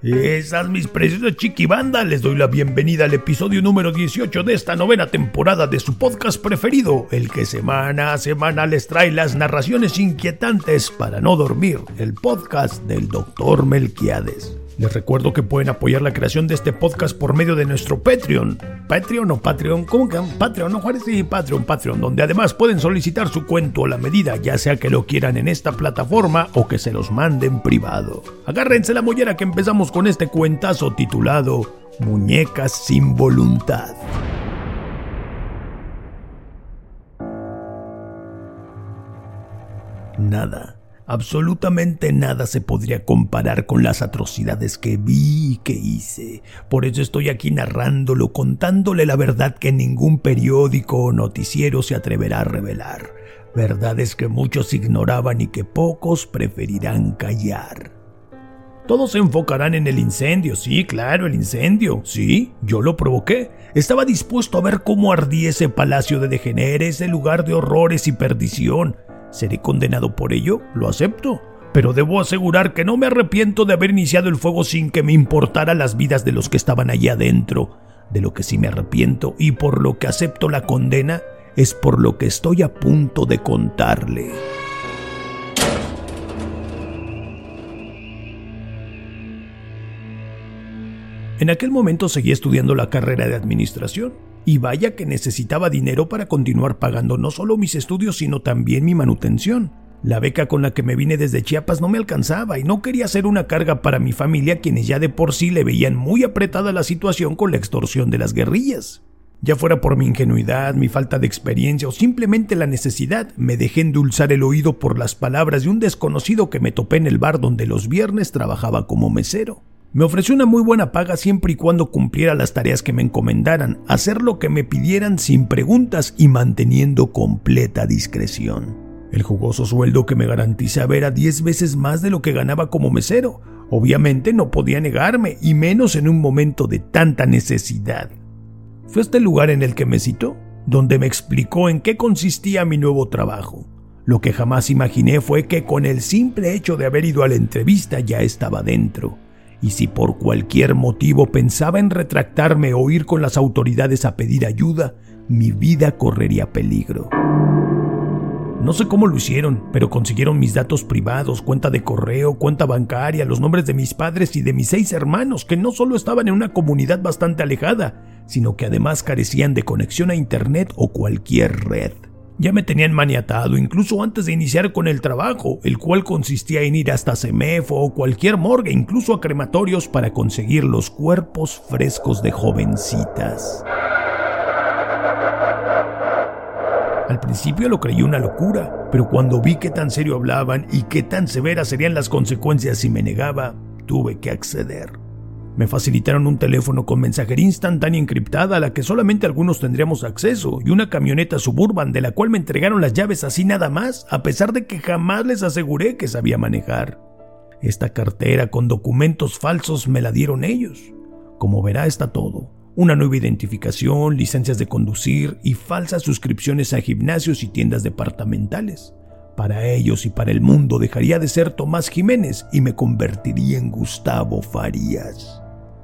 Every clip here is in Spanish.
Esas mis preciosas chiquibanda, les doy la bienvenida al episodio número 18 de esta novena temporada de su podcast preferido, el que semana a semana les trae las narraciones inquietantes para no dormir, el podcast del Dr. Melquiades. Les recuerdo que pueden apoyar la creación de este podcast por medio de nuestro Patreon. Patreon o Patreon, ¿cómo que? Patreon, ¿no, Juárez? Sí, Patreon, Patreon, donde además pueden solicitar su cuento a la medida, ya sea que lo quieran en esta plataforma o que se los manden privado. Agárrense la mollera que empezamos con este cuentazo titulado Muñecas sin voluntad. Nada Absolutamente nada se podría comparar con las atrocidades que vi y que hice. Por eso estoy aquí narrándolo, contándole la verdad que ningún periódico o noticiero se atreverá a revelar. Verdades que muchos ignoraban y que pocos preferirán callar. Todos se enfocarán en el incendio, sí, claro, el incendio, sí, yo lo provoqué. Estaba dispuesto a ver cómo ardía ese palacio de degeneres, ese lugar de horrores y perdición. ¿Seré condenado por ello? Lo acepto. Pero debo asegurar que no me arrepiento de haber iniciado el fuego sin que me importara las vidas de los que estaban allí adentro. De lo que sí me arrepiento y por lo que acepto la condena es por lo que estoy a punto de contarle. En aquel momento seguía estudiando la carrera de administración y vaya que necesitaba dinero para continuar pagando no solo mis estudios, sino también mi manutención. La beca con la que me vine desde Chiapas no me alcanzaba y no quería ser una carga para mi familia quienes ya de por sí le veían muy apretada la situación con la extorsión de las guerrillas. Ya fuera por mi ingenuidad, mi falta de experiencia o simplemente la necesidad, me dejé endulzar el oído por las palabras de un desconocido que me topé en el bar donde los viernes trabajaba como mesero. Me ofreció una muy buena paga siempre y cuando cumpliera las tareas que me encomendaran, hacer lo que me pidieran sin preguntas y manteniendo completa discreción. El jugoso sueldo que me garantizaba era diez veces más de lo que ganaba como mesero. Obviamente no podía negarme, y menos en un momento de tanta necesidad. Fue este lugar en el que me citó, donde me explicó en qué consistía mi nuevo trabajo. Lo que jamás imaginé fue que con el simple hecho de haber ido a la entrevista ya estaba dentro y si por cualquier motivo pensaba en retractarme o ir con las autoridades a pedir ayuda, mi vida correría peligro. No sé cómo lo hicieron, pero consiguieron mis datos privados, cuenta de correo, cuenta bancaria, los nombres de mis padres y de mis seis hermanos, que no solo estaban en una comunidad bastante alejada, sino que además carecían de conexión a Internet o cualquier red. Ya me tenían maniatado incluso antes de iniciar con el trabajo, el cual consistía en ir hasta Semefo o cualquier morgue, incluso a crematorios para conseguir los cuerpos frescos de jovencitas. Al principio lo creí una locura, pero cuando vi qué tan serio hablaban y qué tan severas serían las consecuencias si me negaba, tuve que acceder. Me facilitaron un teléfono con mensajería instantánea encriptada a la que solamente algunos tendríamos acceso y una camioneta suburban de la cual me entregaron las llaves así nada más, a pesar de que jamás les aseguré que sabía manejar. Esta cartera con documentos falsos me la dieron ellos. Como verá está todo. Una nueva identificación, licencias de conducir y falsas suscripciones a gimnasios y tiendas departamentales. Para ellos y para el mundo dejaría de ser Tomás Jiménez y me convertiría en Gustavo Farías.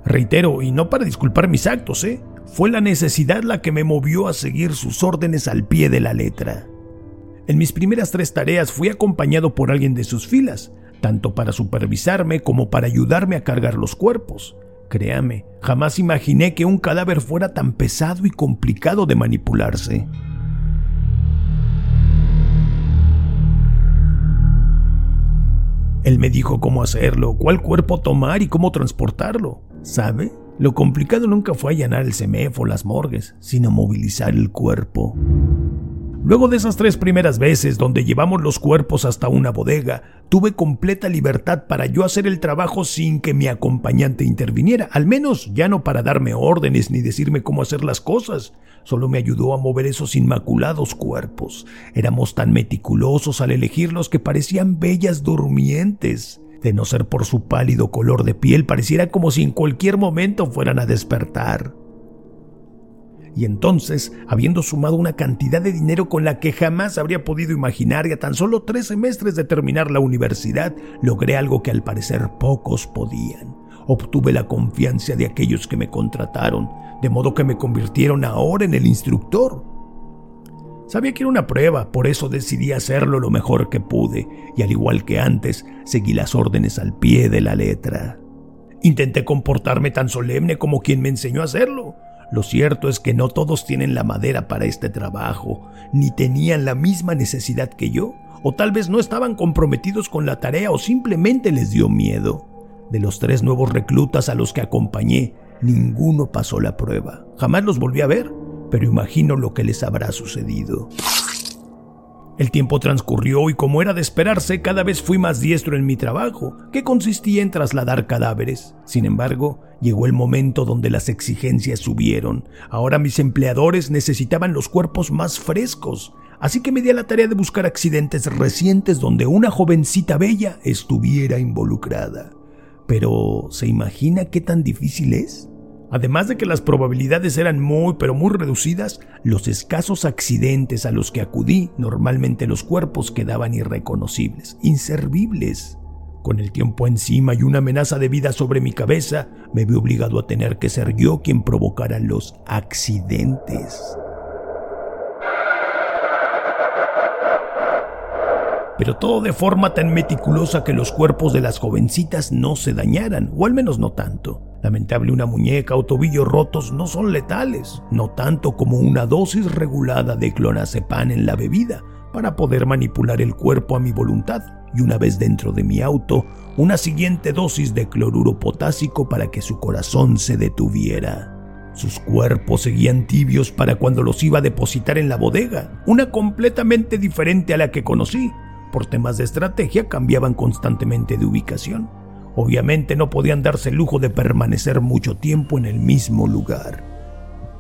Reitero, y no para disculpar mis actos, ¿eh? Fue la necesidad la que me movió a seguir sus órdenes al pie de la letra. En mis primeras tres tareas fui acompañado por alguien de sus filas, tanto para supervisarme como para ayudarme a cargar los cuerpos. Créame, jamás imaginé que un cadáver fuera tan pesado y complicado de manipularse. Él me dijo cómo hacerlo, cuál cuerpo tomar y cómo transportarlo. ¿Sabe? Lo complicado nunca fue allanar el CEMEF o las morgues, sino movilizar el cuerpo. Luego de esas tres primeras veces donde llevamos los cuerpos hasta una bodega, tuve completa libertad para yo hacer el trabajo sin que mi acompañante interviniera, al menos ya no para darme órdenes ni decirme cómo hacer las cosas, solo me ayudó a mover esos inmaculados cuerpos. Éramos tan meticulosos al elegirlos que parecían bellas durmientes. De no ser por su pálido color de piel, pareciera como si en cualquier momento fueran a despertar. Y entonces, habiendo sumado una cantidad de dinero con la que jamás habría podido imaginar y a tan solo tres semestres de terminar la universidad, logré algo que al parecer pocos podían. Obtuve la confianza de aquellos que me contrataron, de modo que me convirtieron ahora en el instructor. Sabía que era una prueba, por eso decidí hacerlo lo mejor que pude, y al igual que antes, seguí las órdenes al pie de la letra. Intenté comportarme tan solemne como quien me enseñó a hacerlo, lo cierto es que no todos tienen la madera para este trabajo, ni tenían la misma necesidad que yo, o tal vez no estaban comprometidos con la tarea o simplemente les dio miedo. De los tres nuevos reclutas a los que acompañé, ninguno pasó la prueba. Jamás los volví a ver, pero imagino lo que les habrá sucedido. El tiempo transcurrió y como era de esperarse, cada vez fui más diestro en mi trabajo, que consistía en trasladar cadáveres. Sin embargo, llegó el momento donde las exigencias subieron. Ahora mis empleadores necesitaban los cuerpos más frescos, así que me di a la tarea de buscar accidentes recientes donde una jovencita bella estuviera involucrada. Pero, ¿se imagina qué tan difícil es? Además de que las probabilidades eran muy pero muy reducidas, los escasos accidentes a los que acudí, normalmente los cuerpos quedaban irreconocibles, inservibles. Con el tiempo encima y una amenaza de vida sobre mi cabeza, me vi obligado a tener que ser yo quien provocara los accidentes. Pero todo de forma tan meticulosa que los cuerpos de las jovencitas no se dañaran, o al menos no tanto. Lamentable una muñeca o tobillos rotos no son letales, no tanto como una dosis regulada de clonazepam en la bebida para poder manipular el cuerpo a mi voluntad y una vez dentro de mi auto, una siguiente dosis de cloruro potásico para que su corazón se detuviera. Sus cuerpos seguían tibios para cuando los iba a depositar en la bodega, una completamente diferente a la que conocí. Por temas de estrategia cambiaban constantemente de ubicación. Obviamente no podían darse el lujo de permanecer mucho tiempo en el mismo lugar.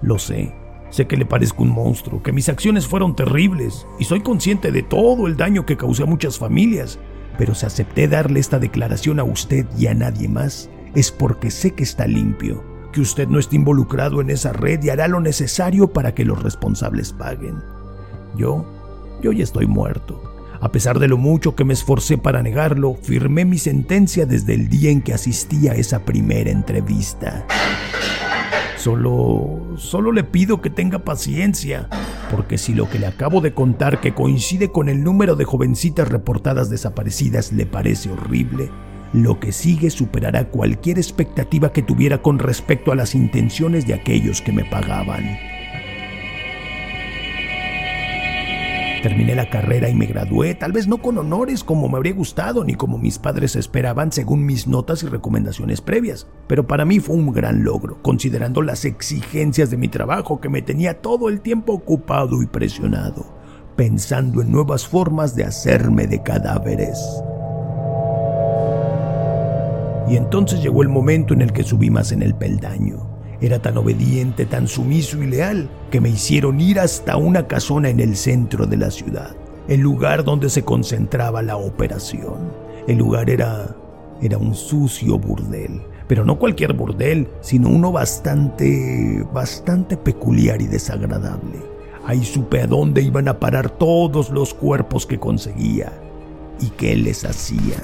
Lo sé, sé que le parezco un monstruo, que mis acciones fueron terribles y soy consciente de todo el daño que causé a muchas familias, pero si acepté darle esta declaración a usted y a nadie más, es porque sé que está limpio, que usted no está involucrado en esa red y hará lo necesario para que los responsables paguen. Yo, yo ya estoy muerto a pesar de lo mucho que me esforcé para negarlo, firmé mi sentencia desde el día en que asistí a esa primera entrevista. Solo, solo le pido que tenga paciencia, porque si lo que le acabo de contar que coincide con el número de jovencitas reportadas desaparecidas le parece horrible, lo que sigue superará cualquier expectativa que tuviera con respecto a las intenciones de aquellos que me pagaban. Terminé la carrera y me gradué, tal vez no con honores como me habría gustado ni como mis padres esperaban según mis notas y recomendaciones previas, pero para mí fue un gran logro, considerando las exigencias de mi trabajo que me tenía todo el tiempo ocupado y presionado, pensando en nuevas formas de hacerme de cadáveres. Y entonces llegó el momento en el que subí más en el peldaño era tan obediente, tan sumiso y leal, que me hicieron ir hasta una casona en el centro de la ciudad, el lugar donde se concentraba la operación. El lugar era era un sucio burdel, pero no cualquier burdel, sino uno bastante bastante peculiar y desagradable. Ahí supe a dónde iban a parar todos los cuerpos que conseguía y qué les hacían.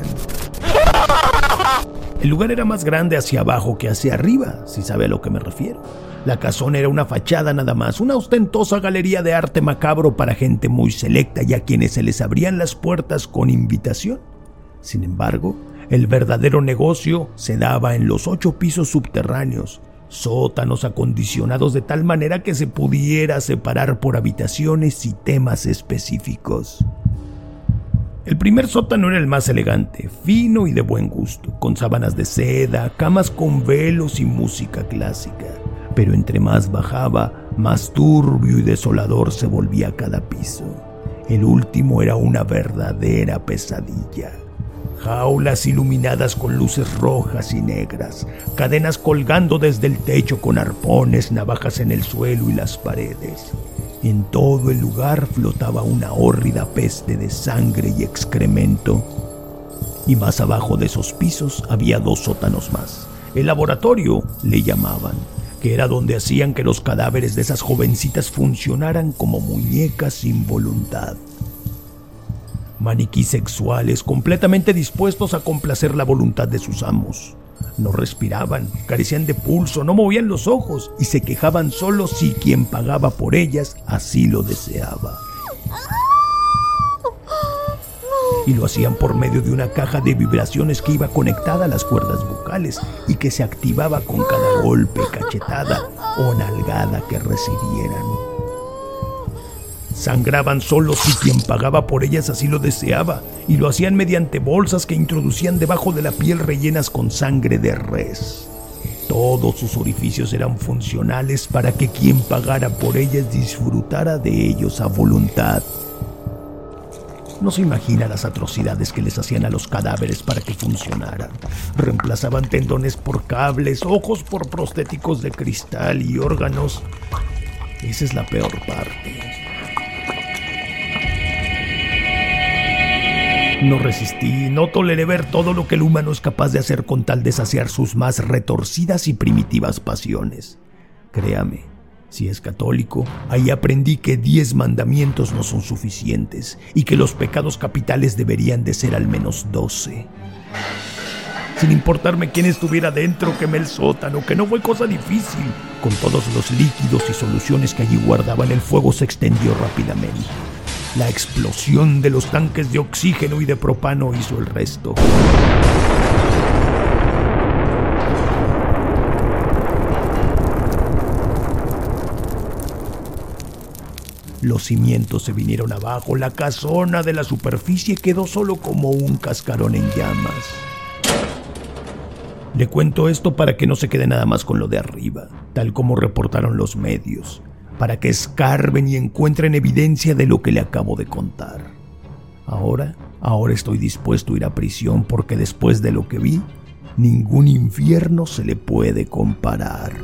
El lugar era más grande hacia abajo que hacia arriba, si sabe a lo que me refiero. La casona era una fachada nada más, una ostentosa galería de arte macabro para gente muy selecta y a quienes se les abrían las puertas con invitación. Sin embargo, el verdadero negocio se daba en los ocho pisos subterráneos, sótanos acondicionados de tal manera que se pudiera separar por habitaciones y temas específicos. El primer sótano era el más elegante, fino y de buen gusto, con sábanas de seda, camas con velos y música clásica. Pero entre más bajaba, más turbio y desolador se volvía cada piso. El último era una verdadera pesadilla. Jaulas iluminadas con luces rojas y negras, cadenas colgando desde el techo con arpones, navajas en el suelo y las paredes, en todo el lugar flotaba una hórrida peste de sangre y excremento. Y más abajo de esos pisos había dos sótanos más. El laboratorio le llamaban. que era donde hacían que los cadáveres de esas jovencitas funcionaran como muñecas sin voluntad. Maniquí sexuales completamente dispuestos a complacer la voluntad de sus amos. No respiraban, carecían de pulso, no movían los ojos y se quejaban solo si quien pagaba por ellas así lo deseaba. Y lo hacían por medio de una caja de vibraciones que iba conectada a las cuerdas vocales y que se activaba con cada golpe, cachetada o nalgada que recibieran. Sangraban solo si quien pagaba por ellas así lo deseaba, y lo hacían mediante bolsas que introducían debajo de la piel rellenas con sangre de res. Todos sus orificios eran funcionales para que quien pagara por ellas disfrutara de ellos a voluntad. No se imagina las atrocidades que les hacían a los cadáveres para que funcionaran. Reemplazaban tendones por cables, ojos por prostéticos de cristal y órganos. Esa es la peor parte. No resistí, no toleré ver todo lo que el humano es capaz de hacer con tal de saciar sus más retorcidas y primitivas pasiones. Créame, si es católico, ahí aprendí que diez mandamientos no son suficientes y que los pecados capitales deberían de ser al menos doce. Sin importarme quién estuviera dentro, quemé el sótano, que no fue cosa difícil. Con todos los líquidos y soluciones que allí guardaban, el fuego se extendió rápidamente. La explosión de los tanques de oxígeno y de propano hizo el resto. Los cimientos se vinieron abajo, la casona de la superficie quedó solo como un cascarón en llamas. Le cuento esto para que no se quede nada más con lo de arriba, tal como reportaron los medios para que escarben y encuentren evidencia de lo que le acabo de contar. Ahora, ahora estoy dispuesto a ir a prisión porque después de lo que vi, ningún infierno se le puede comparar.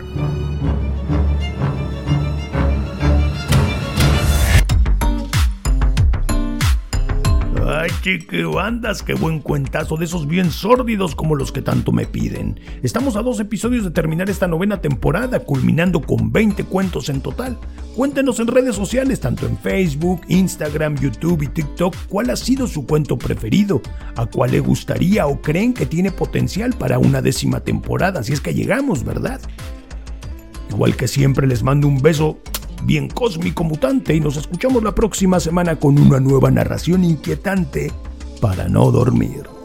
Ay, chique bandas, qué buen cuentazo de esos bien sórdidos como los que tanto me piden. Estamos a dos episodios de terminar esta novena temporada, culminando con 20 cuentos en total. Cuéntenos en redes sociales, tanto en Facebook, Instagram, YouTube y TikTok, cuál ha sido su cuento preferido, a cuál le gustaría o creen que tiene potencial para una décima temporada, si es que llegamos, ¿verdad? Igual que siempre les mando un beso bien cósmico mutante y nos escuchamos la próxima semana con una nueva narración inquietante para no dormir.